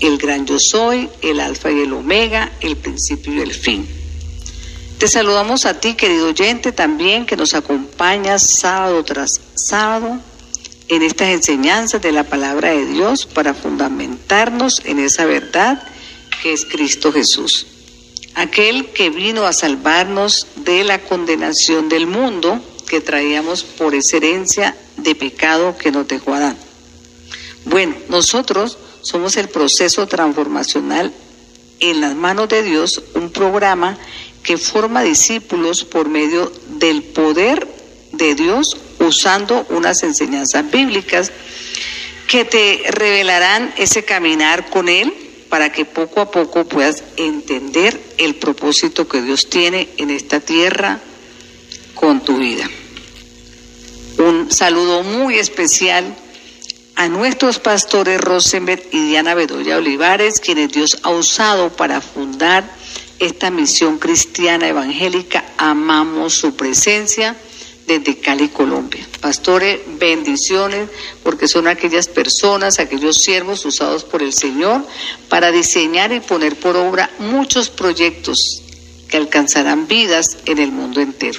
El gran yo soy, el alfa y el omega, el principio y el fin. Te saludamos a ti, querido oyente, también que nos acompañas sábado tras sábado en estas enseñanzas de la palabra de Dios para fundamentarnos en esa verdad que es Cristo Jesús. Aquel que vino a salvarnos de la condenación del mundo que traíamos por esa herencia de pecado que nos dejó Adán. Bueno, nosotros somos el proceso transformacional en las manos de Dios, un programa que forma discípulos por medio del poder de Dios usando unas enseñanzas bíblicas que te revelarán ese caminar con Él para que poco a poco puedas entender el propósito que Dios tiene en esta tierra con tu vida. Un saludo muy especial a nuestros pastores Rosenberg y Diana Bedoya Olivares, quienes Dios ha usado para fundar esta misión cristiana evangélica. Amamos su presencia desde Cali, Colombia. Pastores, bendiciones, porque son aquellas personas, aquellos siervos usados por el Señor para diseñar y poner por obra muchos proyectos que alcanzarán vidas en el mundo entero.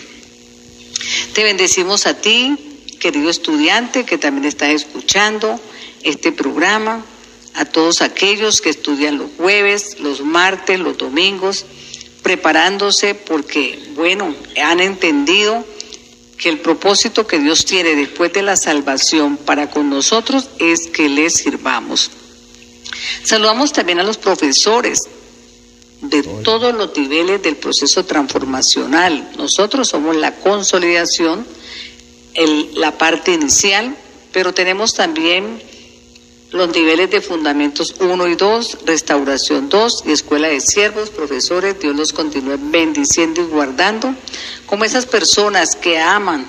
Te bendecimos a ti, querido estudiante, que también estás escuchando este programa a todos aquellos que estudian los jueves, los martes, los domingos, preparándose porque, bueno, han entendido que el propósito que Dios tiene después de la salvación para con nosotros es que les sirvamos. Saludamos también a los profesores de todos los niveles del proceso transformacional. Nosotros somos la consolidación, la parte inicial, pero tenemos también los niveles de fundamentos 1 y 2, restauración 2 y escuela de siervos, profesores, Dios los continúe bendiciendo y guardando, como esas personas que aman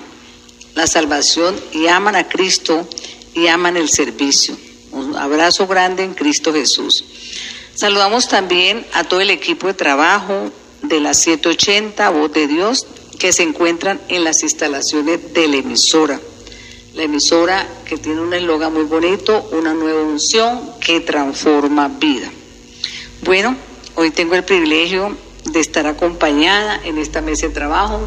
la salvación y aman a Cristo y aman el servicio. Un abrazo grande en Cristo Jesús. Saludamos también a todo el equipo de trabajo de la 780 Voz de Dios que se encuentran en las instalaciones de la emisora la emisora que tiene un eslogan muy bonito, una nueva unción que transforma vida. Bueno, hoy tengo el privilegio de estar acompañada en esta mesa de trabajo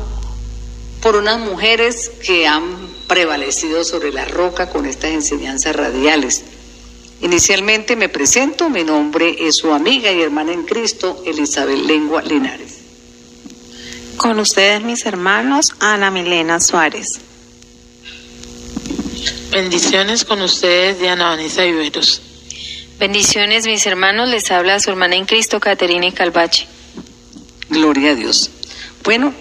por unas mujeres que han prevalecido sobre la roca con estas enseñanzas radiales. Inicialmente me presento, mi nombre es su amiga y hermana en Cristo, Elizabeth Lengua Linares. Con ustedes mis hermanos, Ana Milena Suárez. Bendiciones con ustedes, Diana Vanessa Iberos. Bendiciones, mis hermanos. Les habla su hermana en Cristo, Caterina y Calvache. Gloria a Dios. Bueno,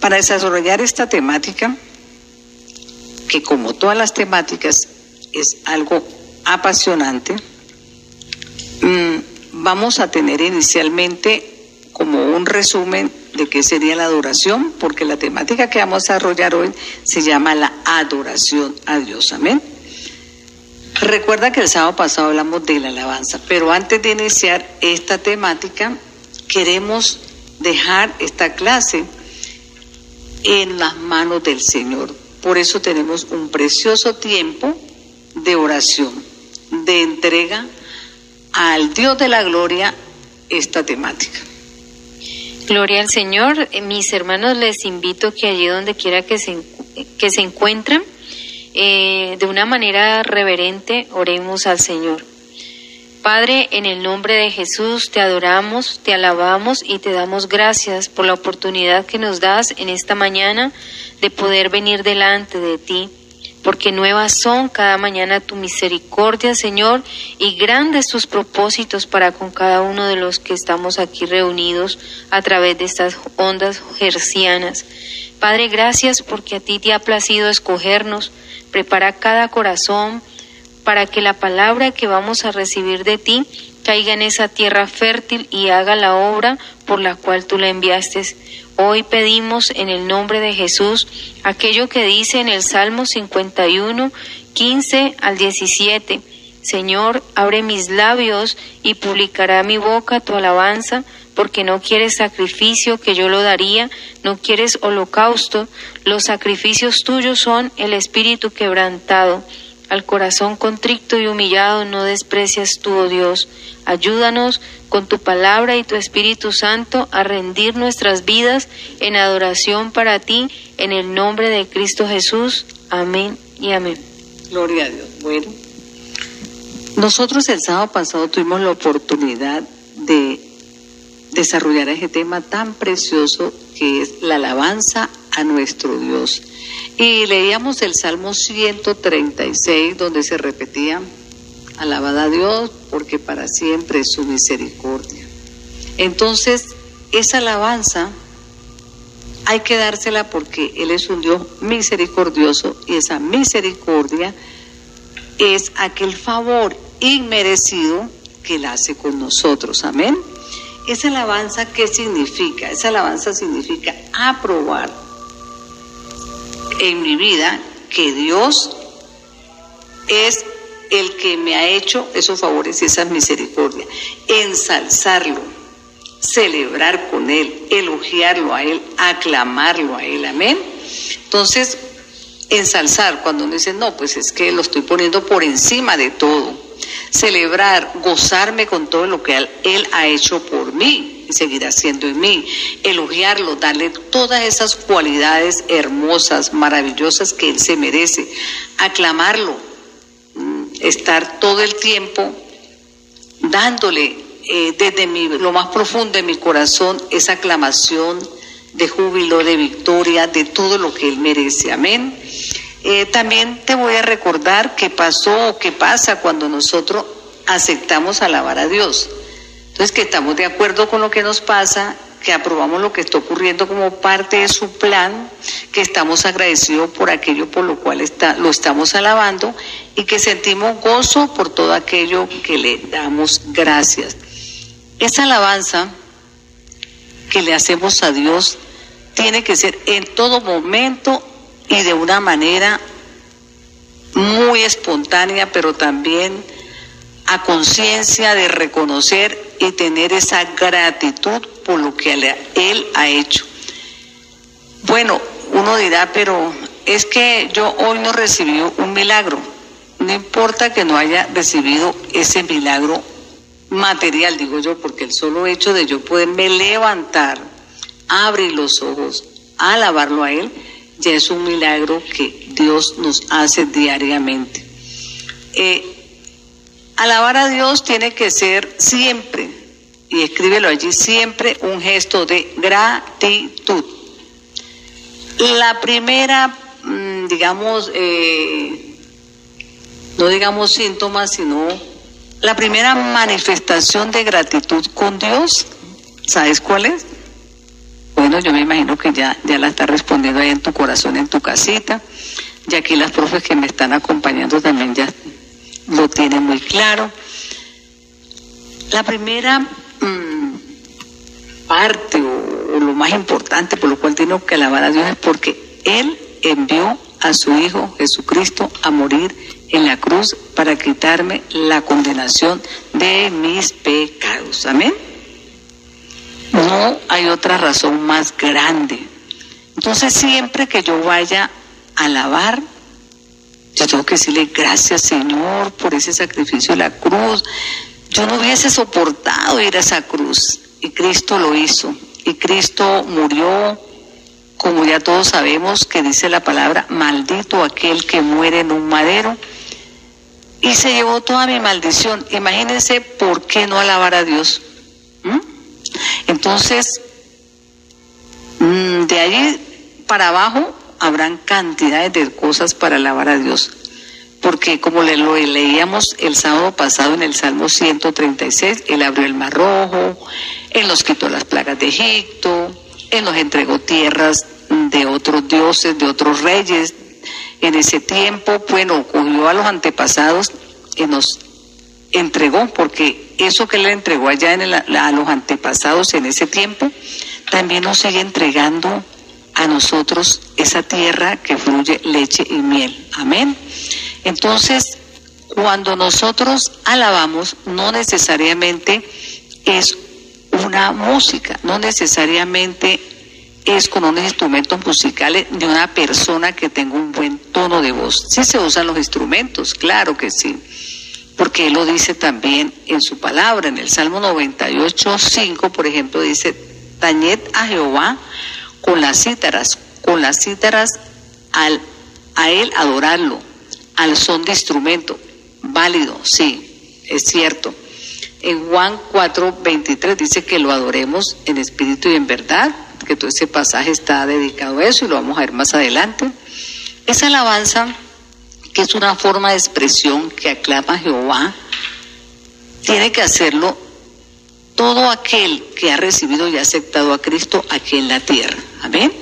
para desarrollar esta temática, que como todas las temáticas es algo apasionante, mm, vamos a tener inicialmente como un resumen de qué sería la adoración, porque la temática que vamos a desarrollar hoy se llama la adoración a Dios. Amén. Recuerda que el sábado pasado hablamos de la alabanza, pero antes de iniciar esta temática, queremos dejar esta clase en las manos del Señor. Por eso tenemos un precioso tiempo de oración, de entrega al Dios de la gloria esta temática. Gloria al Señor. Eh, mis hermanos, les invito que allí donde quiera que se, que se encuentren, eh, de una manera reverente, oremos al Señor. Padre, en el nombre de Jesús te adoramos, te alabamos y te damos gracias por la oportunidad que nos das en esta mañana de poder venir delante de ti porque nuevas son cada mañana tu misericordia, Señor, y grandes tus propósitos para con cada uno de los que estamos aquí reunidos a través de estas ondas gercianas. Padre, gracias porque a ti te ha placido escogernos, prepara cada corazón para que la palabra que vamos a recibir de ti caiga en esa tierra fértil y haga la obra por la cual tú la enviaste. Hoy pedimos en el nombre de Jesús aquello que dice en el Salmo 51, 15 al 17. Señor, abre mis labios y publicará mi boca tu alabanza, porque no quieres sacrificio que yo lo daría, no quieres holocausto, los sacrificios tuyos son el espíritu quebrantado. Al corazón contrito y humillado no desprecias tú, oh Dios. Ayúdanos con tu palabra y tu Espíritu Santo a rendir nuestras vidas en adoración para ti, en el nombre de Cristo Jesús. Amén y amén. Gloria a Dios. Bueno, nosotros el sábado pasado tuvimos la oportunidad de desarrollar ese tema tan precioso que es la alabanza a nuestro Dios. Y leíamos el Salmo 136 donde se repetía, alabada a Dios porque para siempre es su misericordia. Entonces, esa alabanza hay que dársela porque Él es un Dios misericordioso y esa misericordia es aquel favor inmerecido que Él hace con nosotros. Amén. Esa alabanza, ¿qué significa? Esa alabanza significa aprobar en mi vida que Dios es el que me ha hecho esos favores y esas misericordias. Ensalzarlo, celebrar con Él, elogiarlo a Él, aclamarlo a Él. Amén. Entonces, ensalzar, cuando uno dice, no, pues es que lo estoy poniendo por encima de todo. Celebrar, gozarme con todo lo que Él ha hecho por mí y seguirá haciendo en mí. Elogiarlo, darle todas esas cualidades hermosas, maravillosas que Él se merece. Aclamarlo, mm, estar todo el tiempo dándole eh, desde mi, lo más profundo de mi corazón esa aclamación de júbilo, de victoria, de todo lo que Él merece. Amén. Eh, también te voy a recordar qué pasó o qué pasa cuando nosotros aceptamos alabar a Dios. Entonces, que estamos de acuerdo con lo que nos pasa, que aprobamos lo que está ocurriendo como parte de su plan, que estamos agradecidos por aquello por lo cual está, lo estamos alabando y que sentimos gozo por todo aquello que le damos gracias. Esa alabanza que le hacemos a Dios tiene que ser en todo momento y de una manera muy espontánea, pero también a conciencia de reconocer y tener esa gratitud por lo que Él ha hecho. Bueno, uno dirá, pero es que yo hoy no recibí un milagro. No importa que no haya recibido ese milagro material, digo yo, porque el solo hecho de yo poderme levantar, abrir los ojos, alabarlo a Él, ya es un milagro que Dios nos hace diariamente. Eh, alabar a Dios tiene que ser siempre, y escríbelo allí, siempre un gesto de gratitud. La primera, mm, digamos, eh, no digamos síntomas, sino la primera manifestación de gratitud con Dios, ¿sabes cuál es? Bueno, yo me imagino que ya, ya la está respondiendo ahí en tu corazón, en tu casita. Y aquí las profes que me están acompañando también ya lo tienen muy claro. La primera mm, parte o, o, lo más importante por lo cual tengo que alabar a Dios es porque Él envió a su Hijo Jesucristo a morir en la cruz para quitarme la condenación de mis pecados. Amén. No hay otra razón más grande. Entonces siempre que yo vaya a alabar, yo tengo que decirle gracias Señor por ese sacrificio de la cruz. Yo no hubiese soportado ir a esa cruz y Cristo lo hizo. Y Cristo murió, como ya todos sabemos que dice la palabra, maldito aquel que muere en un madero. Y se llevó toda mi maldición. Imagínense por qué no alabar a Dios. Entonces, mm, de ahí para abajo habrán cantidades de cosas para alabar a Dios. Porque como le, lo leíamos el sábado pasado en el Salmo 136, Él abrió el mar rojo, Él nos quitó las plagas de Egipto, Él nos entregó tierras de otros dioses, de otros reyes. En ese tiempo, bueno, cogió a los antepasados y nos entregó, porque eso que le entregó allá a los antepasados en ese tiempo, también nos sigue entregando a nosotros esa tierra que fluye leche y miel. Amén. Entonces, cuando nosotros alabamos, no necesariamente es una música, no necesariamente es con unos instrumentos musicales de una persona que tenga un buen tono de voz. Sí se usan los instrumentos, claro que sí, porque él lo dice también en su palabra, en el Salmo 98, 5, por ejemplo, dice, tañed a Jehová con las cítaras, con las cítaras al, a él adorarlo, al son de instrumento, válido, sí, es cierto. En Juan 4, 23 dice que lo adoremos en espíritu y en verdad, que todo ese pasaje está dedicado a eso y lo vamos a ver más adelante. Esa alabanza, que es una forma de expresión que aclama a Jehová, tiene que hacerlo todo aquel que ha recibido y aceptado a Cristo aquí en la tierra. Amén.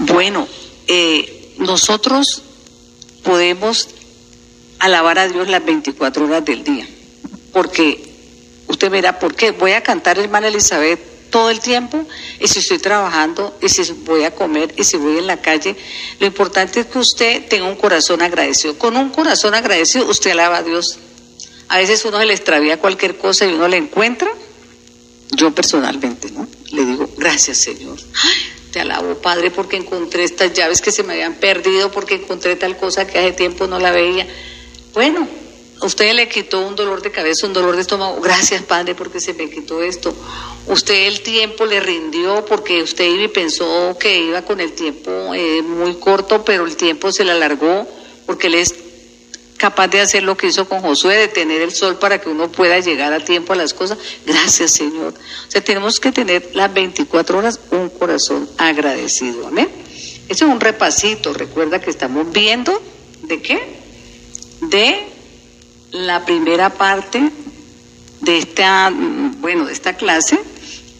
Bueno, eh, nosotros podemos alabar a Dios las 24 horas del día, porque usted verá, ¿por qué? Voy a cantar hermana Elizabeth todo el tiempo y si estoy trabajando y si voy a comer y si voy en la calle, lo importante es que usted tenga un corazón agradecido. Con un corazón agradecido usted alaba a Dios. A veces uno se le extravía cualquier cosa y uno le encuentra. Yo personalmente, ¿no? Le digo, gracias Señor. te alabo Padre porque encontré estas llaves que se me habían perdido, porque encontré tal cosa que hace tiempo no la veía. Bueno, Usted le quitó un dolor de cabeza, un dolor de estómago. Gracias, Padre, porque se me quitó esto. Usted el tiempo le rindió porque usted iba y pensó que iba con el tiempo eh, muy corto, pero el tiempo se le alargó porque él es capaz de hacer lo que hizo con Josué, de tener el sol para que uno pueda llegar a tiempo a las cosas. Gracias, Señor. O sea, tenemos que tener las 24 horas un corazón agradecido. Amén. Eso es un repasito. Recuerda que estamos viendo de qué? De la primera parte de esta, bueno, de esta clase,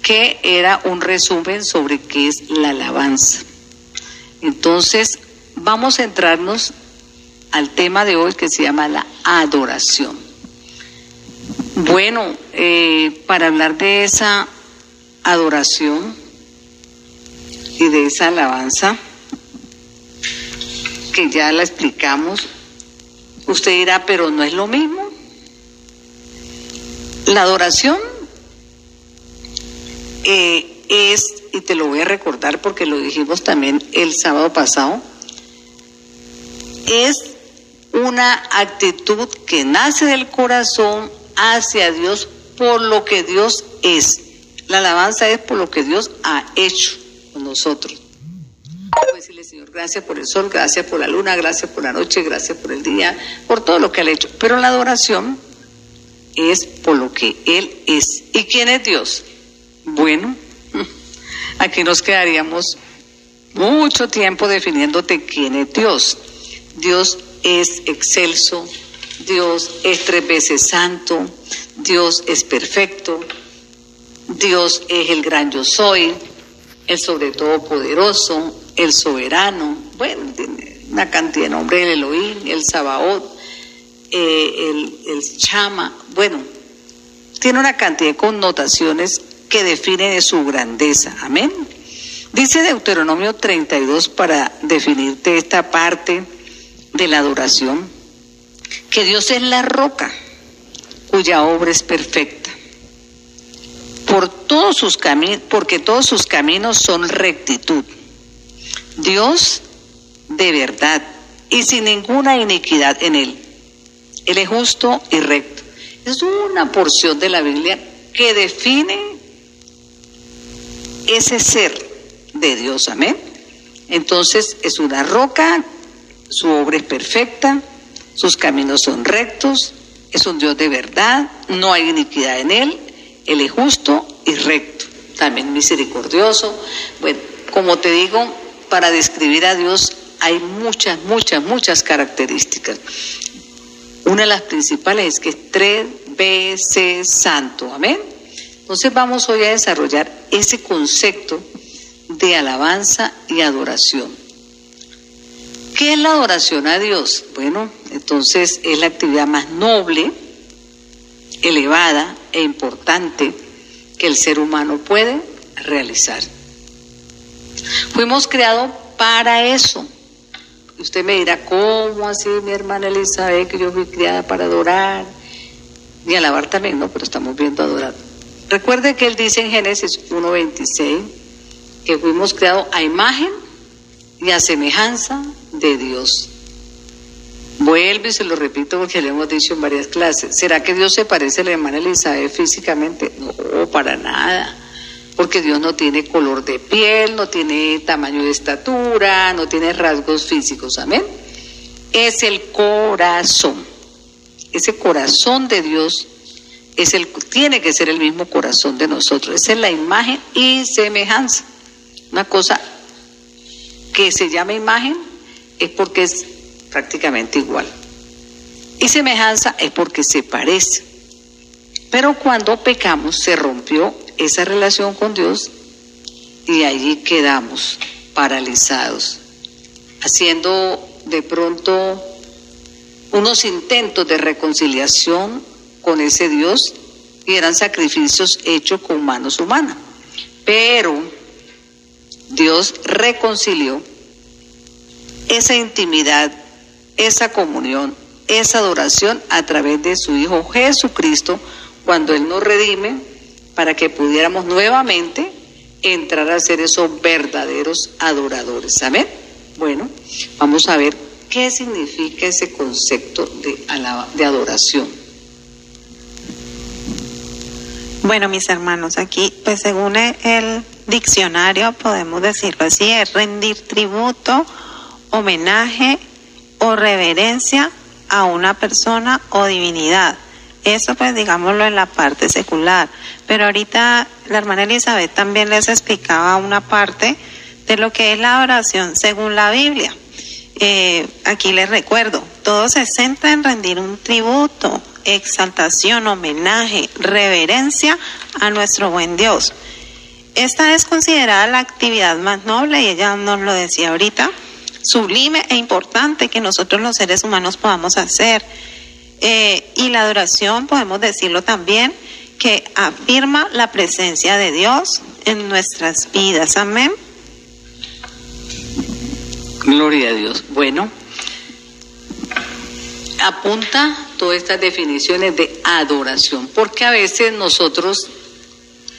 que era un resumen sobre qué es la alabanza. Entonces, vamos a entrarnos al tema de hoy que se llama la adoración. Bueno, eh, para hablar de esa adoración y de esa alabanza, que ya la explicamos, Usted dirá, pero no es lo mismo. La adoración eh, es, y te lo voy a recordar porque lo dijimos también el sábado pasado, es una actitud que nace del corazón hacia Dios por lo que Dios es. La alabanza es por lo que Dios ha hecho con nosotros Señor, gracias por el sol, gracias por la luna, gracias por la noche, gracias por el día, por todo lo que ha hecho. Pero la adoración es por lo que Él es. ¿Y quién es Dios? Bueno, aquí nos quedaríamos mucho tiempo definiéndote quién es Dios. Dios es excelso, Dios es tres veces santo, Dios es perfecto, Dios es el gran yo soy, el sobre todo poderoso, el soberano, bueno, tiene una cantidad de nombres, el Elohim, el Sabaoth, eh, el, el Chama, bueno, tiene una cantidad de connotaciones que definen su grandeza, amén. Dice Deuteronomio 32 para definirte esta parte de la adoración, que Dios es la roca cuya obra es perfecta. Por todos sus porque todos sus caminos son rectitud. Dios de verdad y sin ninguna iniquidad en él. Él es justo y recto. Es una porción de la Biblia que define ese ser de Dios, amén. Entonces es una roca, su obra es perfecta, sus caminos son rectos, es un Dios de verdad, no hay iniquidad en él, él es justo y recto, también misericordioso. Bueno, como te digo, para describir a Dios hay muchas, muchas, muchas características. Una de las principales es que es tres veces santo. Amén. Entonces vamos hoy a desarrollar ese concepto de alabanza y adoración. ¿Qué es la adoración a Dios? Bueno, entonces es la actividad más noble, elevada e importante que el ser humano puede realizar. Fuimos creados para eso. Usted me dirá, ¿cómo así mi hermana Elizabeth, que yo fui criada para adorar? Y alabar también, ¿no? Pero estamos viendo adorar. Recuerde que él dice en Génesis 1.26 que fuimos creados a imagen y a semejanza de Dios. Vuelvo y se lo repito porque le hemos dicho en varias clases. ¿Será que Dios se parece a la hermana Elizabeth físicamente? No, para nada. Porque Dios no tiene color de piel, no tiene tamaño de estatura, no tiene rasgos físicos. Amén. Es el corazón. Ese corazón de Dios es el, tiene que ser el mismo corazón de nosotros. Esa es la imagen y semejanza. Una cosa que se llama imagen es porque es prácticamente igual. Y semejanza es porque se parece. Pero cuando pecamos se rompió esa relación con Dios y allí quedamos paralizados, haciendo de pronto unos intentos de reconciliación con ese Dios y eran sacrificios hechos con manos humanas. Pero Dios reconcilió esa intimidad esa comunión, esa adoración a través de su Hijo Jesucristo, cuando Él nos redime, para que pudiéramos nuevamente entrar a ser esos verdaderos adoradores. Amén. Bueno, vamos a ver qué significa ese concepto de, de adoración. Bueno, mis hermanos, aquí, pues según el diccionario, podemos decirlo así, es rendir tributo, homenaje, o reverencia a una persona o divinidad. Eso pues digámoslo en la parte secular. Pero ahorita la hermana Elizabeth también les explicaba una parte de lo que es la oración según la Biblia. Eh, aquí les recuerdo, todo se centra en rendir un tributo, exaltación, homenaje, reverencia a nuestro buen Dios. Esta es considerada la actividad más noble y ella nos lo decía ahorita sublime e importante que nosotros los seres humanos podamos hacer. Eh, y la adoración, podemos decirlo también, que afirma la presencia de Dios en nuestras vidas. Amén. Gloria a Dios. Bueno, apunta todas estas definiciones de adoración, porque a veces nosotros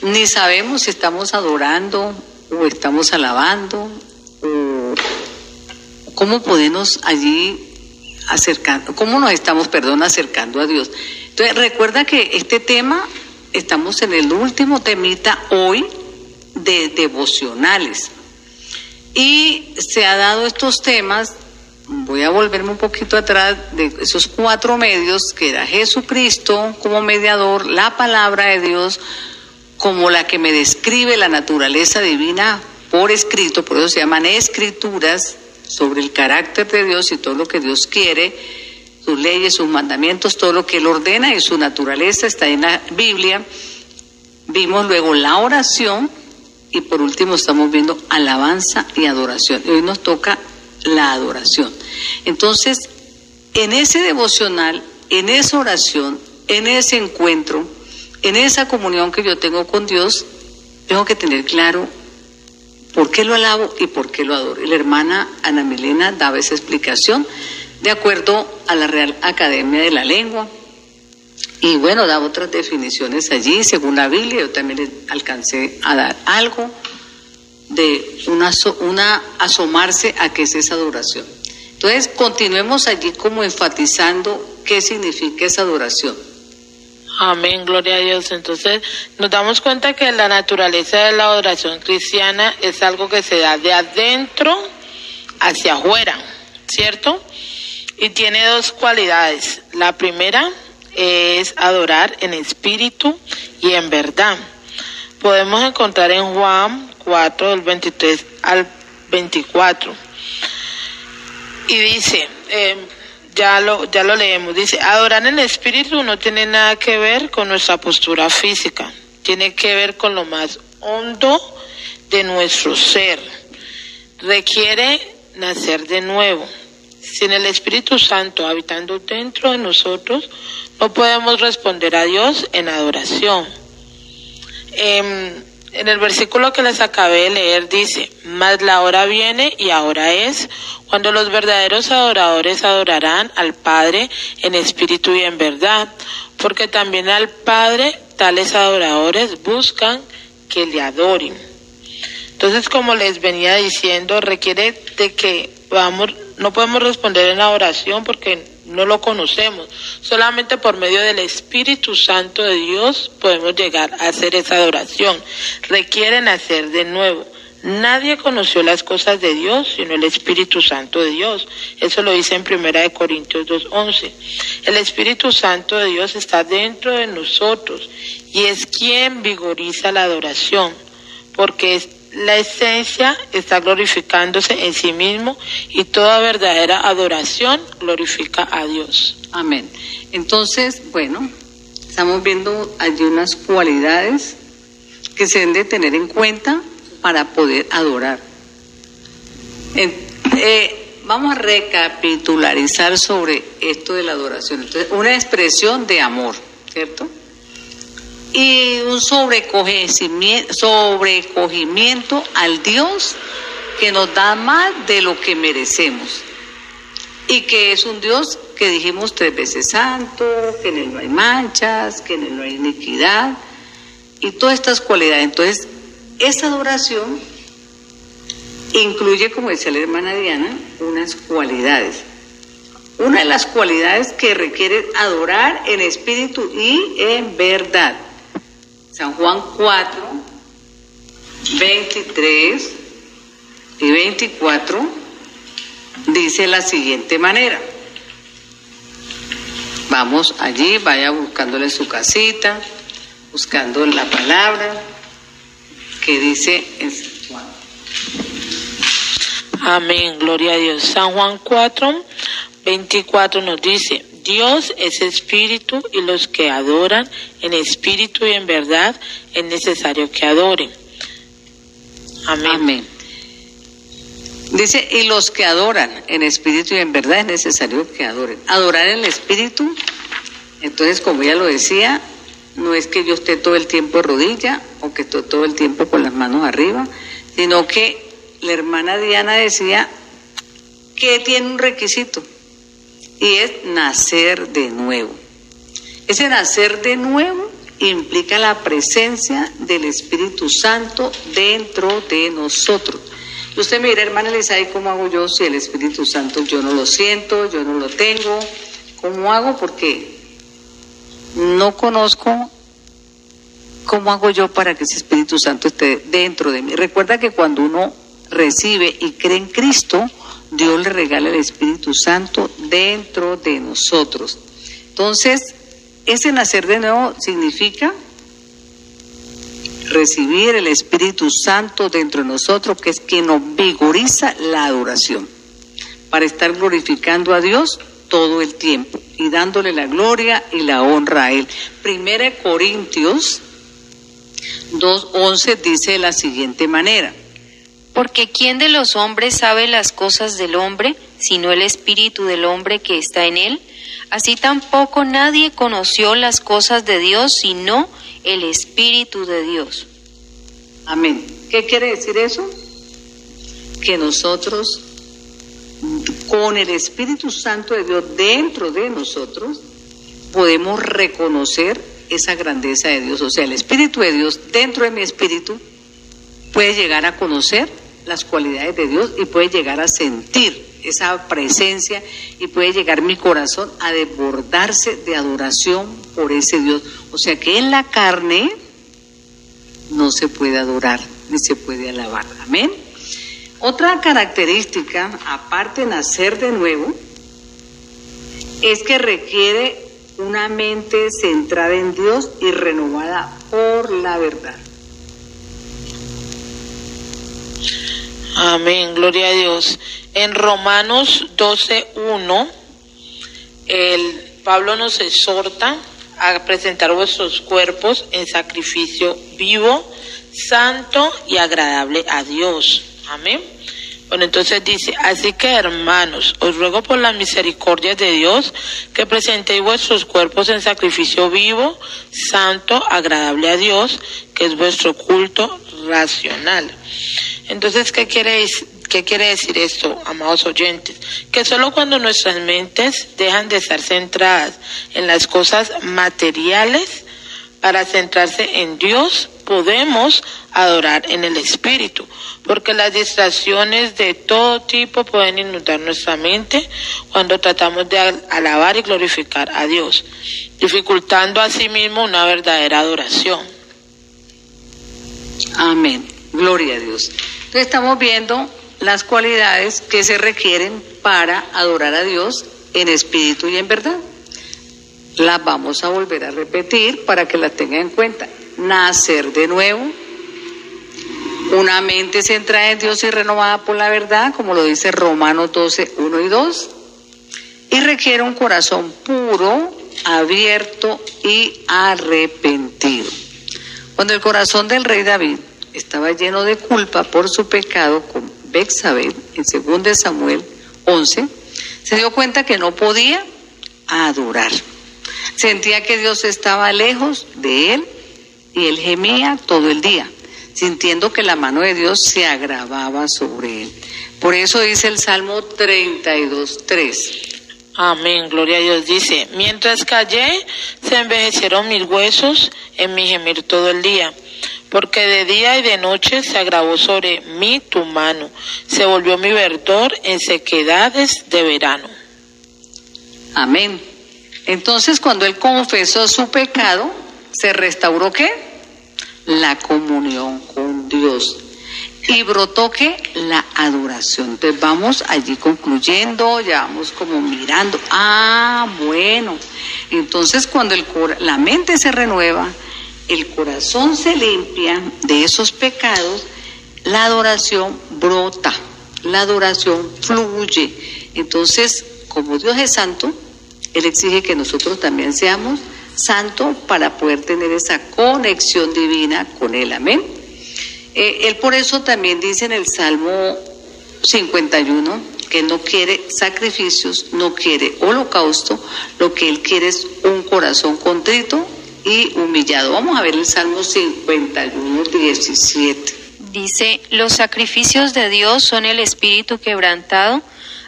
ni sabemos si estamos adorando o estamos alabando o ¿Cómo podemos allí acercar, cómo nos estamos, perdón, acercando a Dios? Entonces, recuerda que este tema, estamos en el último temita hoy de devocionales. Y se ha dado estos temas, voy a volverme un poquito atrás de esos cuatro medios, que era Jesucristo como mediador, la palabra de Dios como la que me describe la naturaleza divina por escrito, por eso se llaman escrituras, sobre el carácter de Dios y todo lo que Dios quiere, sus leyes, sus mandamientos, todo lo que Él ordena y su naturaleza está en la Biblia. Vimos luego la oración y por último estamos viendo alabanza y adoración. hoy nos toca la adoración. Entonces, en ese devocional, en esa oración, en ese encuentro, en esa comunión que yo tengo con Dios, tengo que tener claro ¿Por qué lo alabo y por qué lo adoro? Y la hermana Ana Milena daba esa explicación de acuerdo a la Real Academia de la Lengua. Y bueno, daba otras definiciones allí, según la Biblia, yo también alcancé a dar algo de una, una asomarse a qué es esa adoración. Entonces, continuemos allí como enfatizando qué significa esa adoración. Amén, gloria a Dios. Entonces nos damos cuenta que la naturaleza de la adoración cristiana es algo que se da de adentro hacia afuera, ¿cierto? Y tiene dos cualidades. La primera es adorar en espíritu y en verdad. Podemos encontrar en Juan 4, del 23 al 24. Y dice, eh, ya lo, ya lo leemos. Dice, adorar en el espíritu no tiene nada que ver con nuestra postura física, tiene que ver con lo más hondo de nuestro ser. Requiere nacer de nuevo. Sin el Espíritu Santo habitando dentro de nosotros, no podemos responder a Dios en adoración. Em, en el versículo que les acabé de leer dice, mas la hora viene y ahora es cuando los verdaderos adoradores adorarán al Padre en espíritu y en verdad, porque también al Padre tales adoradores buscan que le adoren. Entonces, como les venía diciendo, requiere de que vamos, no podemos responder en la oración porque no lo conocemos. Solamente por medio del Espíritu Santo de Dios podemos llegar a hacer esa adoración. Requieren hacer de nuevo. Nadie conoció las cosas de Dios sino el Espíritu Santo de Dios. Eso lo dice en Primera de Corintios 2:11. El Espíritu Santo de Dios está dentro de nosotros y es quien vigoriza la adoración, porque es la esencia está glorificándose en sí mismo y toda verdadera adoración glorifica a Dios. Amén. Entonces, bueno, estamos viendo allí unas cualidades que se deben de tener en cuenta para poder adorar. Eh, vamos a recapitularizar sobre esto de la adoración. Entonces, una expresión de amor, ¿cierto? Y un sobrecogimiento, al Dios que nos da más de lo que merecemos. Y que es un Dios que dijimos tres veces santo, que en él no hay manchas, que en él no hay iniquidad, y todas estas cualidades. Entonces, esa adoración incluye, como decía la hermana Diana, unas cualidades. Una de las cualidades que requiere adorar en espíritu y en verdad. San Juan 4, 23 y 24 dice la siguiente manera. Vamos allí, vaya buscándole su casita, buscando la palabra que dice en Juan. Amén, gloria a Dios. San Juan 4, 24 nos dice, Dios es espíritu y los que adoran en espíritu y en verdad es necesario que adoren. Amén. Dice, y los que adoran en espíritu y en verdad es necesario que adoren. Adorar en el espíritu, entonces como ya lo decía, no es que yo esté todo el tiempo de rodilla o que esté todo el tiempo con las manos arriba, sino que la hermana Diana decía que tiene un requisito y es nacer de nuevo. Ese nacer de nuevo implica la presencia del Espíritu Santo dentro de nosotros. Y usted me dirá, hermana ¿y cómo hago yo si el Espíritu Santo yo no lo siento, yo no lo tengo? ¿Cómo hago? Porque no conozco cómo hago yo para que ese Espíritu Santo esté dentro de mí. Recuerda que cuando uno recibe y cree en Cristo, Dios le regala el Espíritu Santo dentro de nosotros. Entonces, ese nacer de nuevo significa recibir el Espíritu Santo dentro de nosotros, que es quien nos vigoriza la adoración, para estar glorificando a Dios todo el tiempo y dándole la gloria y la honra a Él. Primera Corintios 2.11 dice de la siguiente manera. Porque ¿quién de los hombres sabe las cosas del hombre, sino el espíritu del hombre que está en él? Así tampoco nadie conoció las cosas de Dios, sino el espíritu de Dios. Amén. ¿Qué quiere decir eso? Que nosotros, con el Espíritu Santo de Dios dentro de nosotros, podemos reconocer esa grandeza de Dios. O sea, el Espíritu de Dios dentro de mi espíritu puede llegar a conocer las cualidades de Dios y puede llegar a sentir esa presencia y puede llegar mi corazón a desbordarse de adoración por ese Dios. O sea que en la carne no se puede adorar ni se puede alabar. Amén. Otra característica, aparte de nacer de nuevo, es que requiere una mente centrada en Dios y renovada por la verdad. Amén, gloria a Dios. En Romanos 12.1, el Pablo nos exhorta a presentar vuestros cuerpos en sacrificio vivo, santo y agradable a Dios. Amén. Bueno, entonces dice, así que hermanos, os ruego por la misericordia de Dios que presentéis vuestros cuerpos en sacrificio vivo, santo, agradable a Dios, que es vuestro culto racional. Entonces, ¿qué quiere, ¿qué quiere decir esto, amados oyentes? Que solo cuando nuestras mentes dejan de estar centradas en las cosas materiales para centrarse en Dios, podemos adorar en el Espíritu, porque las distracciones de todo tipo pueden inundar nuestra mente cuando tratamos de alabar y glorificar a Dios, dificultando asimismo una verdadera adoración. Amén. Gloria a Dios. Entonces estamos viendo las cualidades que se requieren para adorar a Dios en espíritu y en verdad. Las vamos a volver a repetir para que las tengan en cuenta. Nacer de nuevo, una mente centrada en Dios y renovada por la verdad, como lo dice Romanos 12, 1 y 2, y requiere un corazón puro, abierto y arrepentido. Cuando el corazón del rey David estaba lleno de culpa por su pecado con Bexabel en 2 Samuel 11, se dio cuenta que no podía adorar. Sentía que Dios estaba lejos de él y él gemía todo el día, sintiendo que la mano de Dios se agravaba sobre él. Por eso dice el Salmo 32, 3. Amén, gloria a Dios. Dice, mientras callé, se envejecieron mis huesos en mi gemir todo el día, porque de día y de noche se agravó sobre mí tu mano, se volvió mi verdor en sequedades de verano. Amén. Entonces, cuando él confesó su pecado, se restauró qué? La comunión con Dios. Y brotó que la adoración. Entonces vamos allí concluyendo, ya vamos como mirando. Ah, bueno. Entonces cuando el, la mente se renueva, el corazón se limpia de esos pecados, la adoración brota, la adoración fluye. Entonces, como Dios es santo, Él exige que nosotros también seamos santo para poder tener esa conexión divina con Él. Amén. Eh, él por eso también dice en el Salmo 51 que no quiere sacrificios, no quiere holocausto, lo que Él quiere es un corazón contrito y humillado. Vamos a ver el Salmo 51, 17. Dice, los sacrificios de Dios son el espíritu quebrantado,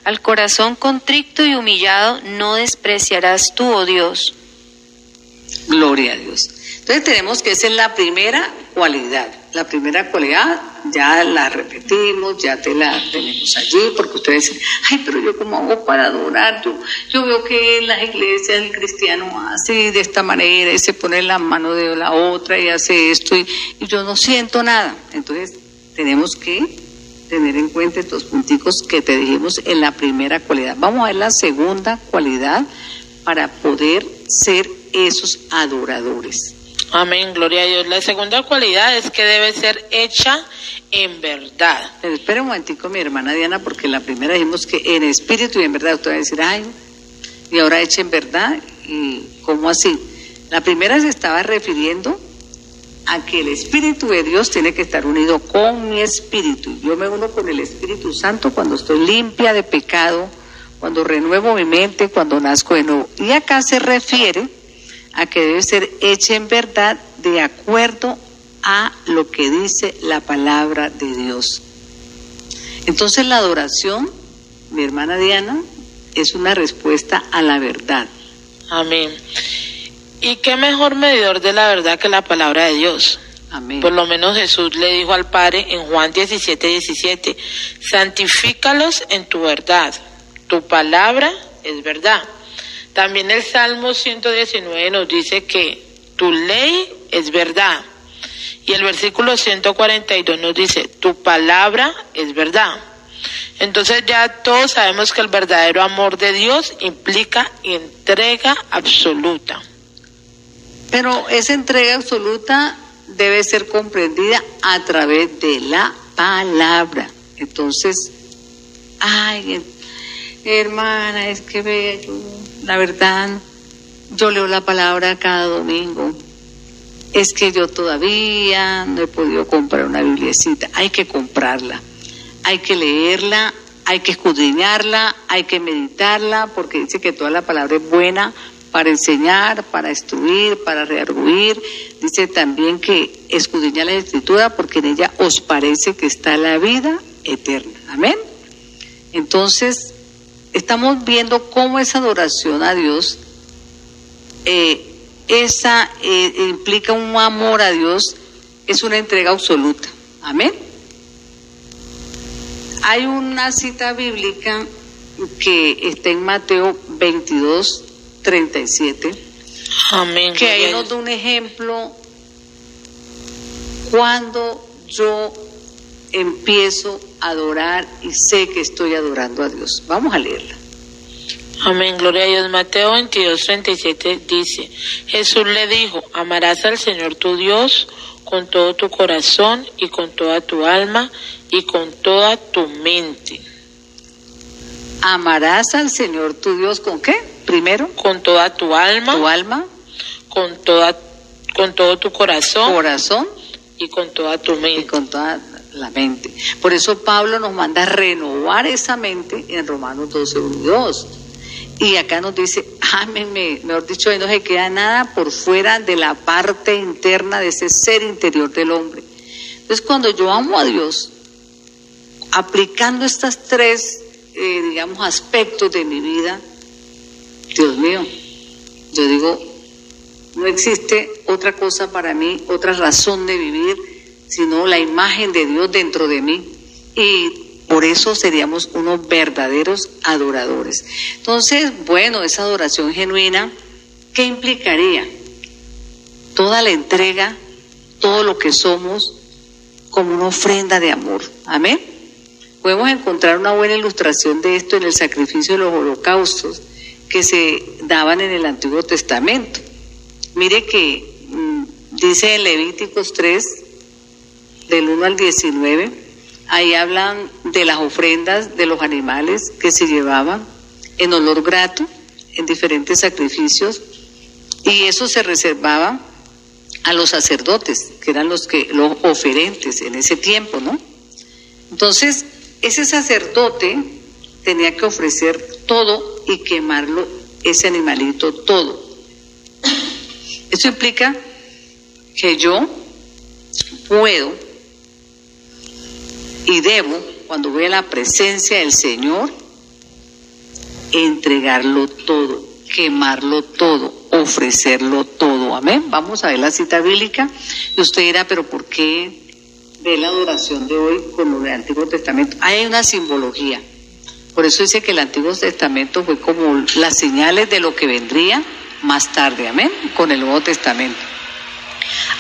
al corazón contrito y humillado no despreciarás tú, oh Dios. Gloria a Dios. Entonces tenemos que esa es la primera cualidad. La primera cualidad ya la repetimos, ya te la tenemos allí, porque ustedes dicen, ay, pero yo cómo hago para adorar, yo, yo veo que en las iglesias el cristiano hace de esta manera y se pone la mano de la otra y hace esto y, y yo no siento nada. Entonces tenemos que tener en cuenta estos punticos que te dijimos en la primera cualidad. Vamos a ver la segunda cualidad para poder ser esos adoradores. Amén, gloria a Dios. La segunda cualidad es que debe ser hecha en verdad. Pero espera un momentico, mi hermana Diana, porque la primera dijimos que en espíritu y en verdad. Usted va a decir, ay, y ahora hecha en verdad. ¿Y cómo así? La primera se estaba refiriendo a que el Espíritu de Dios tiene que estar unido con mi espíritu. Yo me uno con el Espíritu Santo cuando estoy limpia de pecado, cuando renuevo mi mente, cuando nazco de nuevo. Y acá se refiere a que debe ser hecha en verdad de acuerdo a lo que dice la palabra de Dios. Entonces la adoración, mi hermana Diana, es una respuesta a la verdad. Amén. ¿Y qué mejor medidor de la verdad que la palabra de Dios? Amén. Por lo menos Jesús le dijo al Padre en Juan 17, 17, santifícalos en tu verdad, tu palabra es verdad. También el Salmo 119 nos dice que tu ley es verdad. Y el versículo 142 nos dice, tu palabra es verdad. Entonces ya todos sabemos que el verdadero amor de Dios implica entrega absoluta. Pero esa entrega absoluta debe ser comprendida a través de la palabra. Entonces, ay, hermana, es que vea, yo, la verdad, yo leo la palabra cada domingo. Es que yo todavía no he podido comprar una bibliecita. Hay que comprarla, hay que leerla, hay que escudriñarla, hay que meditarla, porque dice que toda la palabra es buena para enseñar, para instruir, para rearguir. Dice también que escudriña la escritura porque en ella os parece que está la vida eterna. Amén. Entonces, estamos viendo cómo esa adoración a Dios, eh, esa eh, implica un amor a Dios es una entrega absoluta. Amén. Hay una cita bíblica que está en Mateo 22, 37, Amén. que ahí nos da un ejemplo cuando yo empiezo a adorar y sé que estoy adorando a Dios. Vamos a leerla. Amén, gloria a Dios. Mateo 22, 37 dice, Jesús le dijo, amarás al Señor tu Dios con todo tu corazón y con toda tu alma y con toda tu mente. Amarás al Señor tu Dios con qué? Primero, Con toda tu alma, tu alma, con, toda, con todo tu corazón corazón y con toda tu y mente. con toda la mente. Por eso Pablo nos manda renovar esa mente en Romanos 12, 1 y 2. Y acá nos dice, ámenme, mejor dicho, no se queda nada por fuera de la parte interna de ese ser interior del hombre. Entonces, cuando yo amo a Dios, aplicando estas tres, eh, digamos, aspectos de mi vida, Dios mío, yo digo, no existe otra cosa para mí, otra razón de vivir, sino la imagen de Dios dentro de mí. Y por eso seríamos unos verdaderos adoradores. Entonces, bueno, esa adoración genuina, ¿qué implicaría? Toda la entrega, todo lo que somos, como una ofrenda de amor. Amén. Podemos encontrar una buena ilustración de esto en el sacrificio de los holocaustos que se daban en el Antiguo Testamento. Mire que mm, dice en Levíticos 3, del 1 al 19, ahí hablan de las ofrendas de los animales que se llevaban en olor grato en diferentes sacrificios y eso se reservaba a los sacerdotes, que eran los que los oferentes en ese tiempo, ¿no? Entonces, ese sacerdote tenía que ofrecer todo y quemarlo, ese animalito, todo. Eso implica que yo puedo y debo, cuando voy a la presencia del Señor, entregarlo todo, quemarlo todo, ofrecerlo todo. Amén. Vamos a ver la cita bíblica. Y usted dirá, pero ¿por qué ve la adoración de hoy con lo del Antiguo Testamento? Hay una simbología. Por eso dice que el Antiguo Testamento fue como las señales de lo que vendría más tarde. Amén. Con el Nuevo Testamento.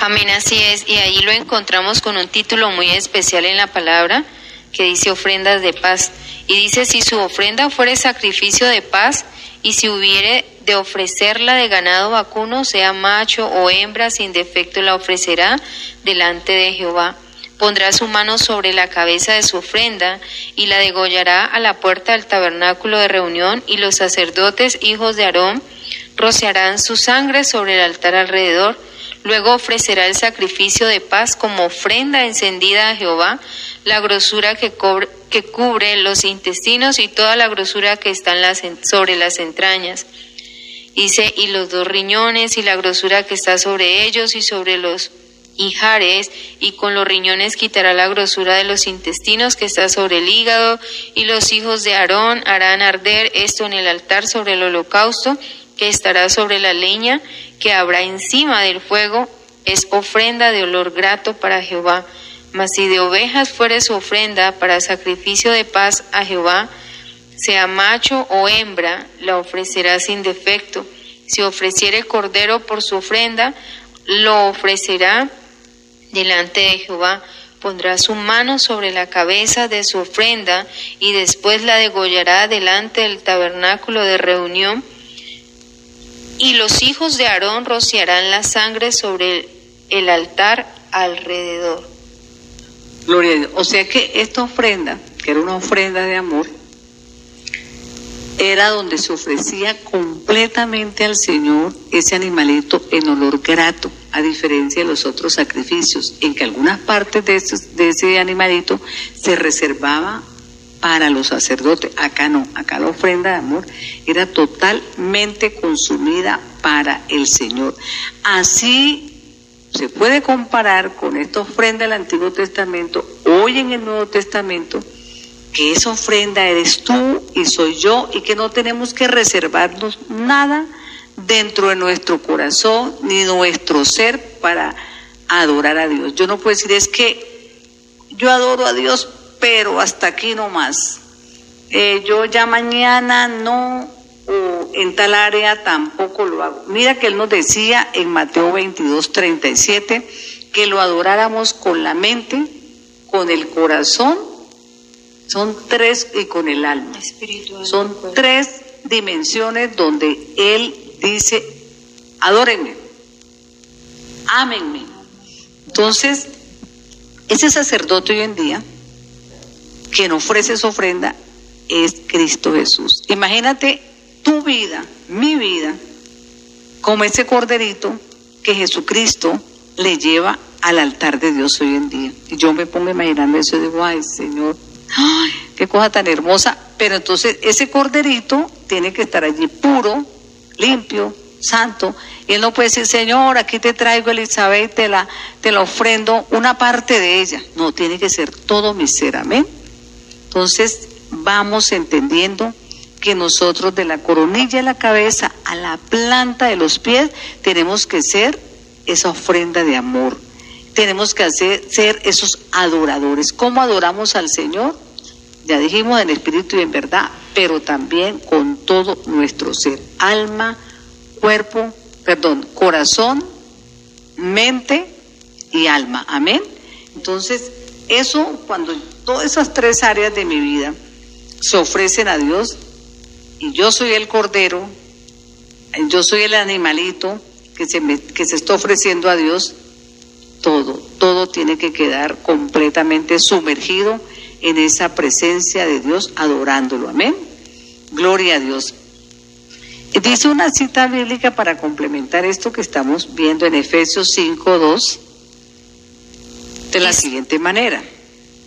Amén, así es. Y ahí lo encontramos con un título muy especial en la palabra que dice ofrendas de paz. Y dice, si su ofrenda fuere sacrificio de paz, y si hubiere de ofrecerla de ganado vacuno, sea macho o hembra, sin defecto la ofrecerá delante de Jehová. Pondrá su mano sobre la cabeza de su ofrenda y la degollará a la puerta del tabernáculo de reunión, y los sacerdotes, hijos de Aarón, rociarán su sangre sobre el altar alrededor. Luego ofrecerá el sacrificio de paz como ofrenda encendida a Jehová, la grosura que, cubre los intestinos y toda la grosura que está en las sobre las entrañas. Dice, y los dos riñones y la grosura que está sobre ellos y sobre los ijares, y con los riñones quitará la grosura de los intestinos que está sobre el hígado, y los hijos de Aarón harán arder esto en el altar sobre el holocausto, que estará sobre la leña que habrá encima del fuego, es ofrenda de olor grato para Jehová. Mas si de ovejas fuere su ofrenda para sacrificio de paz a Jehová, sea macho o hembra, la ofrecerá sin defecto. Si ofreciere cordero por su ofrenda, lo ofrecerá delante de Jehová. Pondrá su mano sobre la cabeza de su ofrenda y después la degollará delante del tabernáculo de reunión. Y los hijos de Aarón rociarán la sangre sobre el, altar alrededor. Gloria a Dios. O sea que esta ofrenda, que era una ofrenda de amor, era donde se ofrecía completamente al Señor ese animalito en olor grato, a diferencia de los otros sacrificios, en que algunas partes de, de ese animalito se reservaba para los sacerdotes. Acá no, acá la ofrenda de amor era totalmente consumida para el Señor. Así se puede comparar con esta ofrenda del Antiguo Testamento, hoy en el Nuevo Testamento, que esa ofrenda eres tú y soy yo y que no tenemos que reservarnos nada dentro de nuestro corazón ni nuestro ser para adorar a Dios. Yo no puedo decir es que yo adoro a Dios, pero hasta aquí no más. Eh, yo ya mañana no, o en tal área tampoco lo hago. Mira que Él nos decía en Mateo 22, 37, que lo adoráramos con la mente, con el corazón, son tres, y con el alma. Son tres dimensiones donde Él dice, adórenme, ámenme. Entonces, ese sacerdote hoy en día, quien ofrece su ofrenda, es Cristo Jesús. Imagínate tu vida, mi vida, como ese corderito que Jesucristo le lleva al altar de Dios hoy en día. Y yo me pongo imaginando eso y digo, ay Señor, qué cosa tan hermosa. Pero entonces ese corderito tiene que estar allí puro, limpio, santo. Y él no puede decir, Señor, aquí te traigo Elizabeth, te la, te la ofrendo una parte de ella. No, tiene que ser todo mi ser, amén. Entonces vamos entendiendo que nosotros de la coronilla de la cabeza a la planta de los pies tenemos que ser esa ofrenda de amor. Tenemos que hacer, ser esos adoradores. ¿Cómo adoramos al Señor? Ya dijimos en espíritu y en verdad, pero también con todo nuestro ser, alma, cuerpo, perdón, corazón, mente y alma. Amén. Entonces, eso cuando todas esas tres áreas de mi vida se ofrecen a Dios y yo soy el cordero, yo soy el animalito que se, me, que se está ofreciendo a Dios, todo, todo tiene que quedar completamente sumergido en esa presencia de Dios, adorándolo. Amén. Gloria a Dios. Dice una cita bíblica para complementar esto que estamos viendo en Efesios 5.2 de la siguiente manera.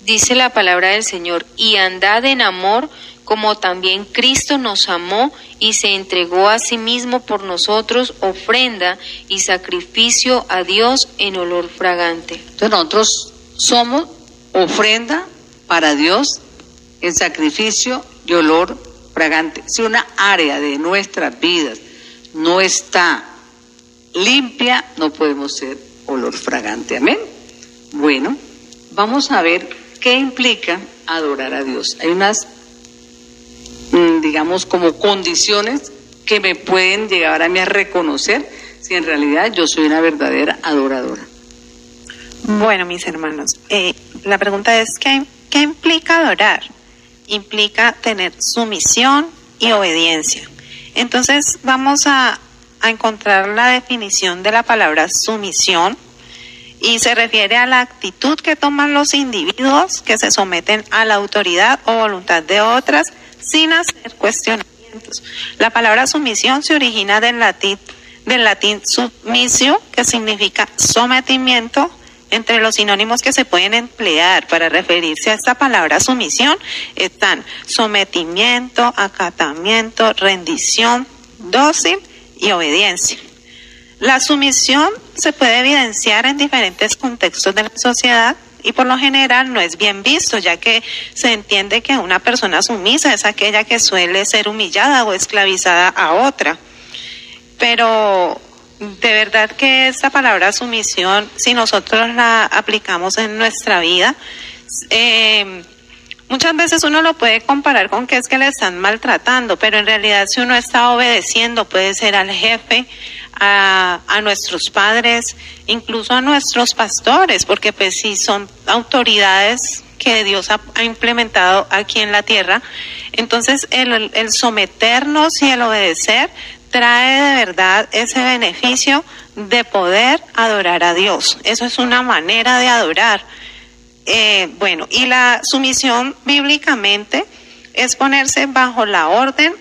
Dice la palabra del Señor, y andad en amor como también Cristo nos amó y se entregó a sí mismo por nosotros, ofrenda y sacrificio a Dios en olor fragante. Entonces nosotros somos ofrenda para Dios en sacrificio y olor fragante. Si una área de nuestras vidas no está limpia, no podemos ser olor fragante. Amén. Bueno, vamos a ver qué implica adorar a Dios. Hay unas Mm, digamos, como condiciones que me pueden llegar a mí a reconocer si en realidad yo soy una verdadera adoradora. Bueno, mis hermanos, eh, la pregunta es, ¿qué, ¿qué implica adorar? Implica tener sumisión y obediencia. Entonces vamos a, a encontrar la definición de la palabra sumisión y se refiere a la actitud que toman los individuos que se someten a la autoridad o voluntad de otras sin hacer cuestionamientos. La palabra sumisión se origina del latín, del latín submisio, que significa sometimiento. Entre los sinónimos que se pueden emplear para referirse a esta palabra sumisión están sometimiento, acatamiento, rendición, dócil y obediencia. La sumisión se puede evidenciar en diferentes contextos de la sociedad y por lo general no es bien visto, ya que se entiende que una persona sumisa es aquella que suele ser humillada o esclavizada a otra. Pero de verdad que esta palabra sumisión, si nosotros la aplicamos en nuestra vida, eh, muchas veces uno lo puede comparar con que es que le están maltratando, pero en realidad si uno está obedeciendo, puede ser al jefe, a, nuestros padres, incluso a nuestros pastores, porque pues si son autoridades que Dios ha, implementado aquí en la tierra, entonces el someternos y el obedecer trae de verdad ese beneficio de poder adorar a Dios. Eso es una manera de adorar. Eh, bueno, y la sumisión bíblicamente es ponerse bajo la orden,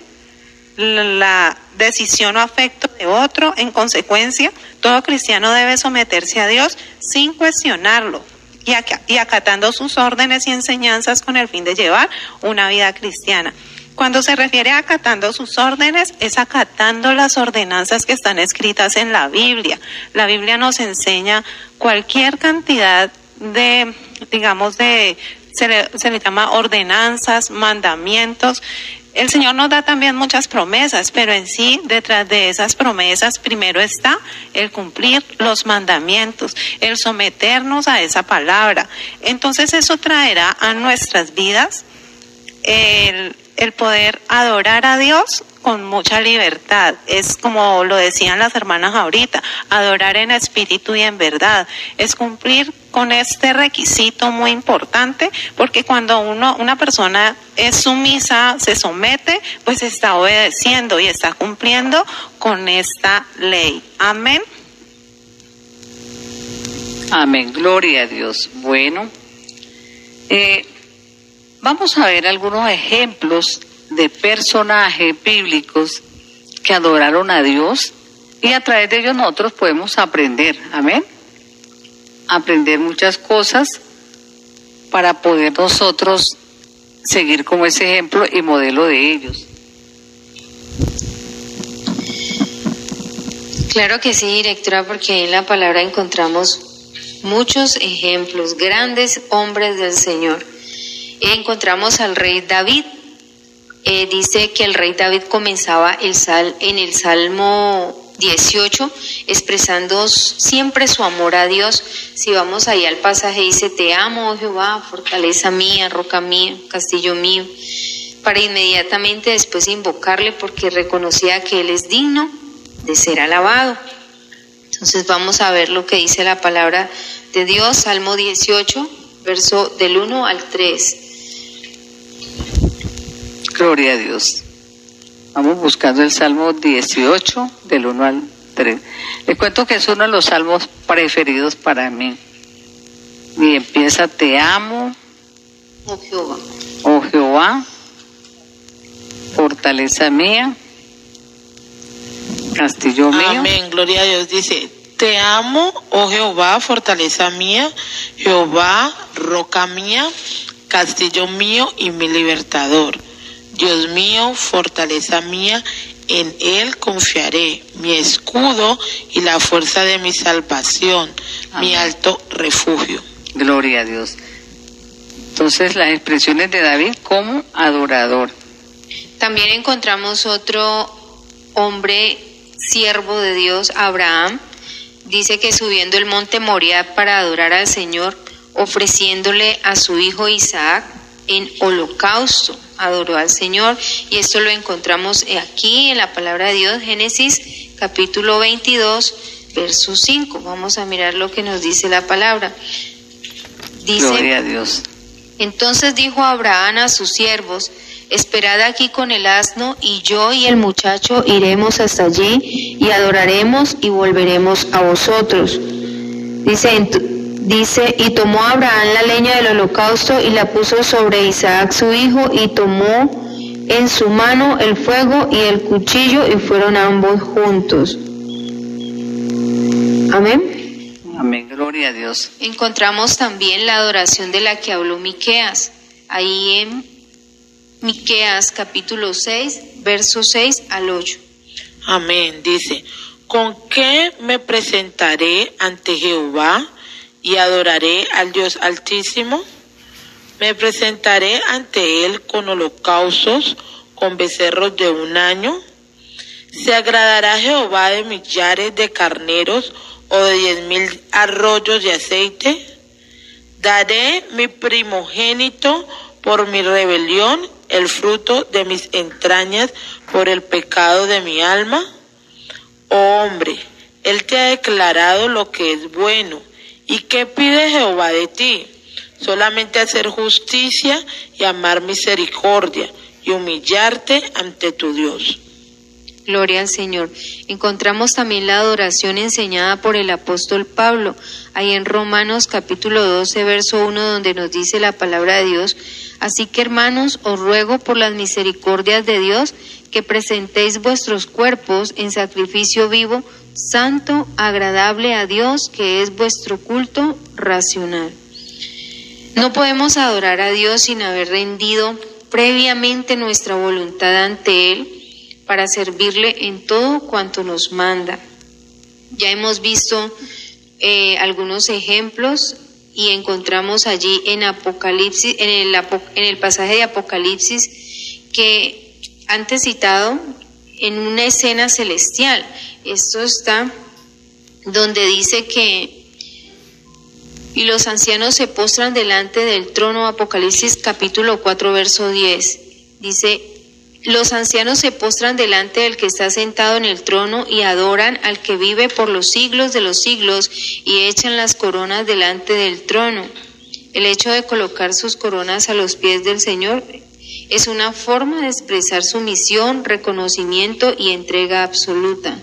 la decisión o afecto de otro. En consecuencia, todo cristiano debe someterse a Dios sin cuestionarlo y, y acatando sus órdenes y enseñanzas con el fin de llevar una vida cristiana. Cuando se refiere a acatando sus órdenes, es acatando las ordenanzas que están escritas en la Biblia. La Biblia nos enseña cualquier cantidad de, digamos, de, se le, se le llama ordenanzas, mandamientos, el Señor nos da también muchas promesas, pero en sí, detrás de esas promesas, primero está el cumplir los mandamientos, el someternos a esa palabra. Entonces eso traerá a nuestras vidas el, el poder adorar a Dios con mucha libertad. Es como lo decían las hermanas ahorita, adorar en espíritu y en verdad. Es cumplir con este requisito muy importante, porque cuando uno, una persona es sumisa, se somete, pues está obedeciendo y está cumpliendo con esta ley. Amén. Amén, gloria a Dios. Bueno, eh, vamos a ver algunos ejemplos de personajes bíblicos que adoraron a Dios y a través de ellos nosotros podemos aprender, amén. Aprender muchas cosas para poder nosotros seguir como ese ejemplo y modelo de ellos. Claro que sí, directora, porque en la palabra encontramos muchos ejemplos, grandes hombres del Señor. Encontramos al rey David, eh, dice que el rey David comenzaba el sal, en el Salmo 18 expresando siempre su amor a Dios. Si vamos ahí al pasaje dice, te amo, oh Jehová, fortaleza mía, roca mía, castillo mío, para inmediatamente después invocarle porque reconocía que Él es digno de ser alabado. Entonces vamos a ver lo que dice la palabra de Dios, Salmo 18, verso del 1 al 3. Gloria a Dios. Vamos buscando el Salmo 18, del 1 al 3. Le cuento que es uno de los salmos preferidos para mí. Y empieza, te amo, Oh Jehová. oh Jehová, fortaleza mía, castillo mío. Amén, gloria a Dios. Dice, te amo, oh Jehová, fortaleza mía, Jehová, roca mía, castillo mío y mi libertador. Dios mío, fortaleza mía, en Él confiaré, mi escudo y la fuerza de mi salvación, mi alto refugio. Gloria a Dios. Entonces las expresiones de David como adorador. También encontramos otro hombre, siervo de Dios, Abraham. Dice que subiendo el monte Moriah para adorar al Señor, ofreciéndole a su hijo Isaac en holocausto, adoró al Señor. Y esto lo encontramos aquí en la palabra de Dios, Génesis capítulo 22, verso 5. Vamos a mirar lo que nos dice la palabra. Dice, Gloria a Dios. entonces dijo Abraham a sus siervos, esperad aquí con el asno y yo y el muchacho iremos hasta allí y adoraremos y volveremos a vosotros. Dice, dice, y tomó Abraham la leña del holocausto y la puso sobre Isaac su hijo y tomó en su mano el fuego y el cuchillo y fueron ambos juntos. Amén. Amén, gloria a Dios. encontramos también la adoración de la que habló Miqueas, ahí en Miqueas capítulo 6, versos 6 al 8. Amén. Dice, ¿con qué me presentaré ante Jehová y adoraré al Dios Altísimo? Me presentaré ante Él con holocaustos, con becerros de un año. ¿Se agradará Jehová de millares de carneros o de diez mil arroyos de aceite? Daré mi primogénito por mi rebelión, el fruto de mis entrañas por el pecado de mi alma. Oh hombre, Él te ha declarado lo que es bueno. ¿Y qué pide Jehová de ti? Solamente hacer justicia y amar misericordia y humillarte ante tu Dios. Gloria al Señor. Encontramos también la adoración enseñada por el apóstol Pablo, ahí en Romanos capítulo 12, verso 1, donde nos dice la palabra de Dios. Así que hermanos, os ruego por las misericordias de Dios que presentéis vuestros cuerpos en sacrificio vivo, santo, agradable a Dios, que es vuestro culto racional. No podemos adorar a Dios sin haber rendido previamente nuestra voluntad ante Él para servirle en todo cuanto nos manda. Ya hemos visto eh, algunos ejemplos y encontramos allí en Apocalipsis, en el, en el pasaje de Apocalipsis, que antes citado en una escena celestial. Esto está donde dice que y los ancianos se postran delante del trono, Apocalipsis capítulo 4, verso 10. Dice, los ancianos se postran delante del que está sentado en el trono y adoran al que vive por los siglos de los siglos y echan las coronas delante del trono. El hecho de colocar sus coronas a los pies del Señor es una forma de expresar su misión, reconocimiento y entrega absoluta.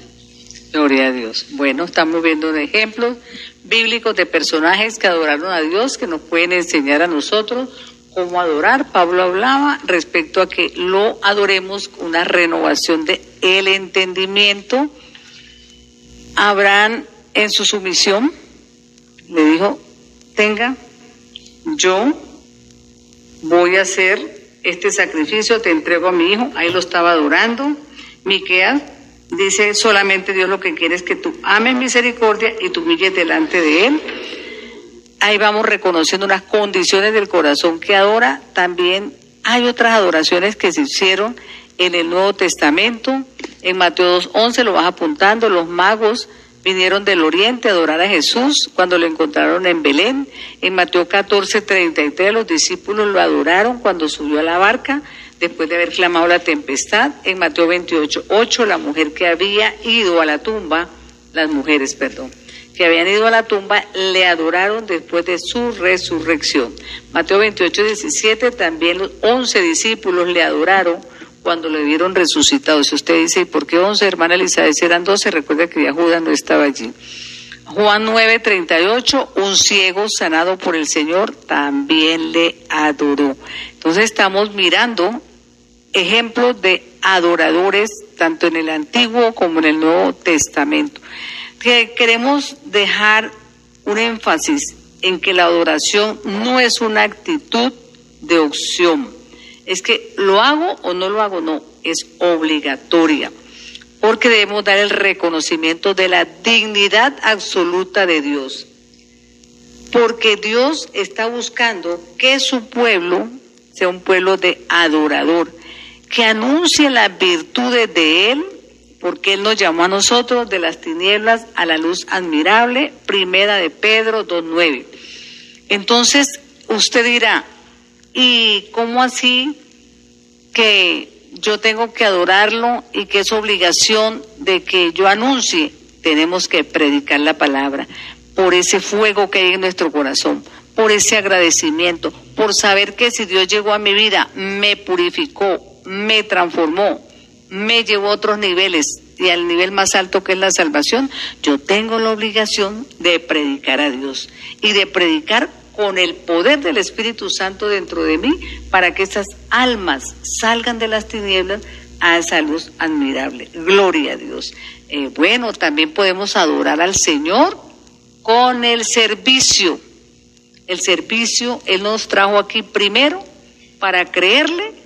Gloria a Dios. Bueno, estamos viendo ejemplos bíblicos de personajes que adoraron a Dios, que nos pueden enseñar a nosotros cómo adorar. Pablo hablaba respecto a que lo adoremos con una renovación de el entendimiento. Abraham en su sumisión le dijo, tenga, yo voy a hacer este sacrificio, te entrego a mi hijo, ahí lo estaba adorando. Miqueas Dice solamente Dios lo que quiere es que tú ames misericordia y tú humilles delante de Él. Ahí vamos reconociendo unas condiciones del corazón que adora. También hay otras adoraciones que se hicieron en el Nuevo Testamento. En Mateo 2.11 lo vas apuntando, los magos vinieron del oriente a adorar a Jesús cuando lo encontraron en Belén. En Mateo 14.33 los discípulos lo adoraron cuando subió a la barca después de haber clamado la tempestad. En Mateo 28, 8, la mujer que había ido a la tumba, las mujeres, perdón, que habían ido a la tumba, le adoraron después de su resurrección. Mateo 28, 17, también los 11 discípulos le adoraron cuando le vieron resucitado. Si usted dice, ¿y por qué 11, hermana Elizabeth? Eran 12, recuerda que ya Judas no estaba allí. Juan 9:38, un ciego sanado por el Señor también le adoró. Entonces estamos mirando ejemplos de adoradores tanto en el Antiguo como en el Nuevo Testamento. Que queremos dejar un énfasis en que la adoración no es una actitud de opción. Es que lo hago o no lo hago, no, es obligatoria. Porque debemos dar el reconocimiento de la dignidad absoluta de Dios. Porque Dios está buscando que su pueblo sea un pueblo de adorador que anuncie las virtudes de Él, porque Él nos llamó a nosotros de las tinieblas a la luz admirable, primera de Pedro 2.9. Entonces, usted dirá, ¿y cómo así que yo tengo que adorarlo y que es obligación de que yo anuncie? Tenemos que predicar la palabra por ese fuego que hay en nuestro corazón, por ese agradecimiento, por saber que si Dios llegó a mi vida, me purificó, me transformó, me llevó a otros niveles y al nivel más alto que es la salvación, yo tengo la obligación de predicar a Dios y de predicar con el poder del Espíritu Santo dentro de mí para que esas almas salgan de las tinieblas a esa luz admirable. Gloria a Dios. Eh, bueno, también podemos adorar al Señor con el servicio. El servicio, Él nos trajo aquí primero para creerle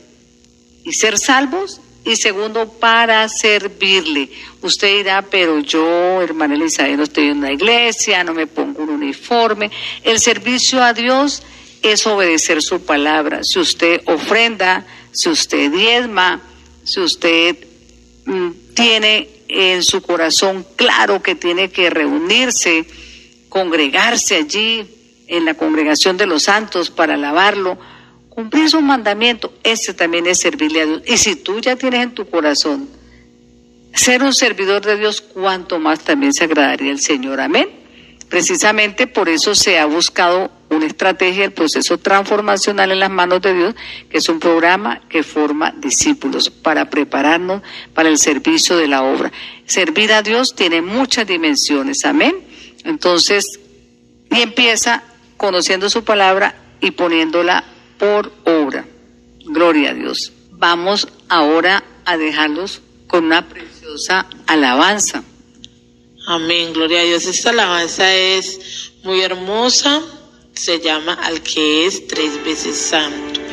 y ser salvos y segundo para servirle. Usted dirá, pero yo, hermana Elizabeth, no estoy en una iglesia, no me pongo un uniforme. El servicio a Dios es obedecer su palabra. Si usted ofrenda, si usted diezma, si usted mm, tiene en su corazón claro que tiene que reunirse, congregarse allí en la congregación de los santos para alabarlo, Cumplir su mandamiento, ese también es servirle a Dios. Y si tú ya tienes en tu corazón ser un servidor de Dios, cuanto más también se agradaría al Señor. Amén. Precisamente por eso se ha buscado una estrategia, el proceso transformacional en las manos de Dios, que es un programa que forma discípulos para prepararnos para el servicio de la obra. Servir a Dios tiene muchas dimensiones, amén. Entonces, y empieza conociendo su palabra y poniéndola por obra. Gloria a Dios. Vamos ahora a dejarlos con una preciosa alabanza. Amén, gloria a Dios. Esta alabanza es muy hermosa. Se llama Al que es tres veces santo.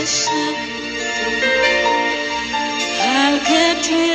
the. I'll get you.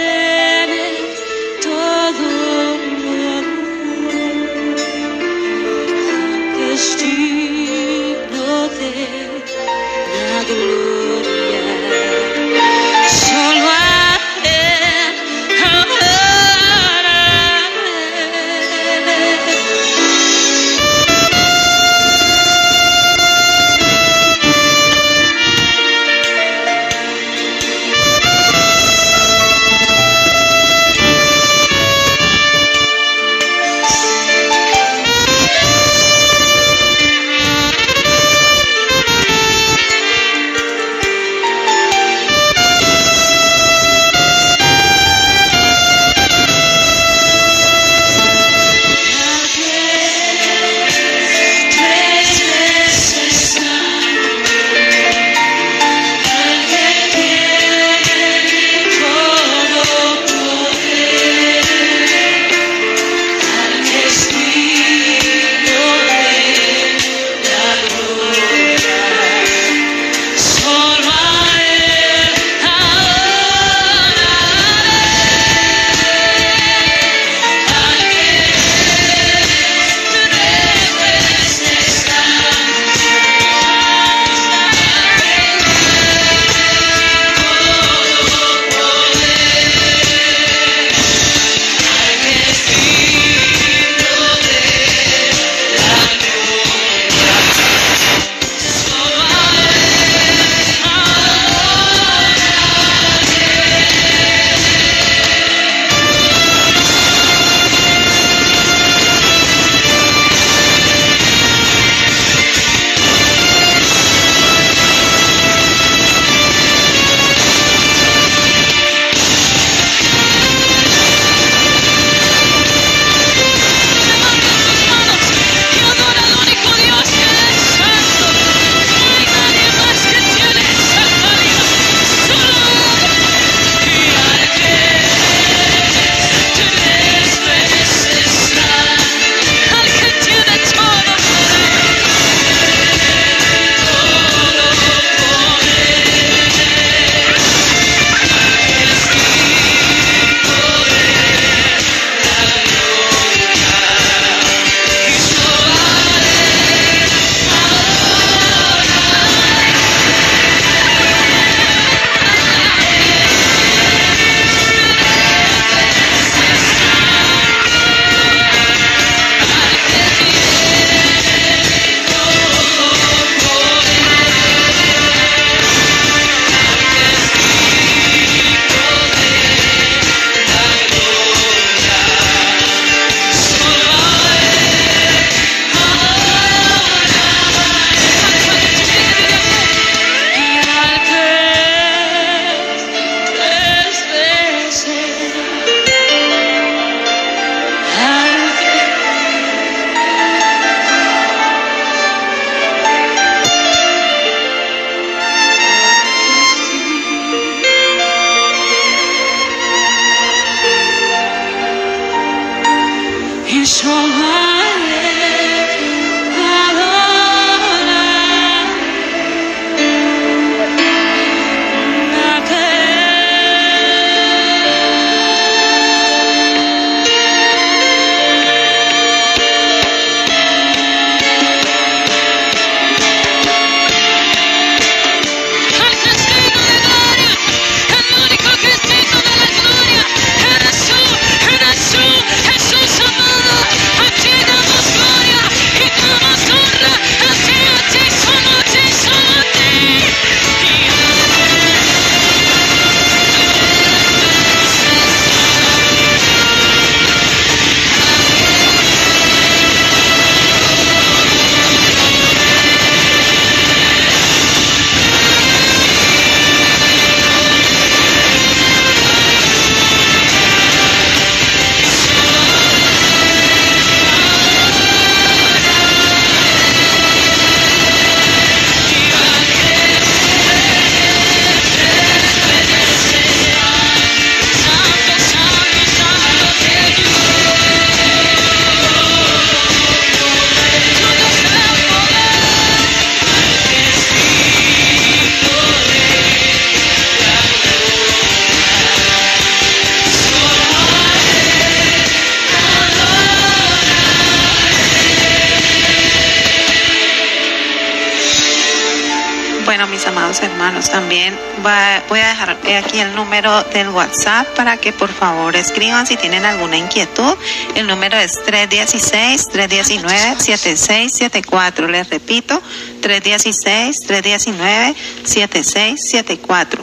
Del WhatsApp para que por favor escriban si tienen alguna inquietud. El número es 316-319-7674. Les repito, 316-319-7674.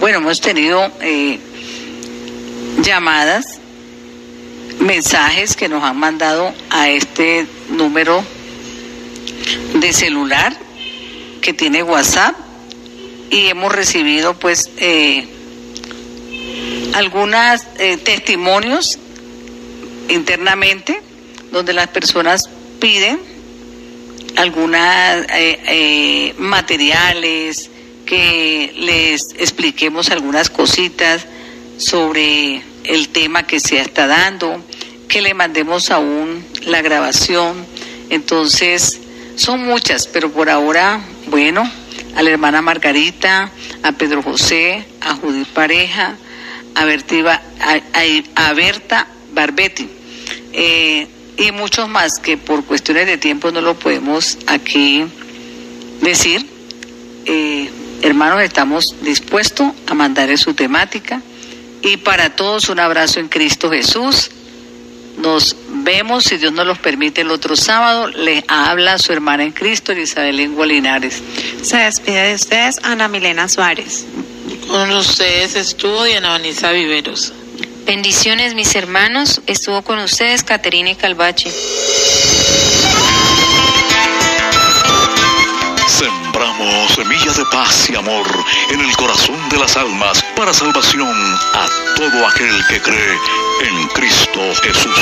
Bueno, hemos tenido eh, llamadas, mensajes que nos han mandado a este número de celular que tiene WhatsApp y hemos recibido pues eh, algunos testimonios internamente donde las personas piden algunos materiales, que les expliquemos algunas cositas sobre el tema que se está dando, que le mandemos aún la grabación. Entonces, son muchas, pero por ahora, bueno, a la hermana Margarita, a Pedro José, a Judith Pareja, a, Berta Barbetti, eh, y muchos más que por cuestiones de tiempo no lo podemos aquí decir. Eh, hermanos, estamos dispuestos a mandarle su temática. Y para todos un abrazo en Cristo Jesús. Nos vemos, si Dios nos los permite, el otro sábado. Le habla su hermana en Cristo, Isabel Lengua Linares. Se despide de ustedes Ana Milena Suárez. Con ustedes estuvo Diana Vanessa Viveros. Bendiciones, mis hermanos. Estuvo con ustedes Caterine Calvache. Sembramos semillas de paz y amor en el corazón de las almas para salvación a todo aquel que cree en Cristo Jesús.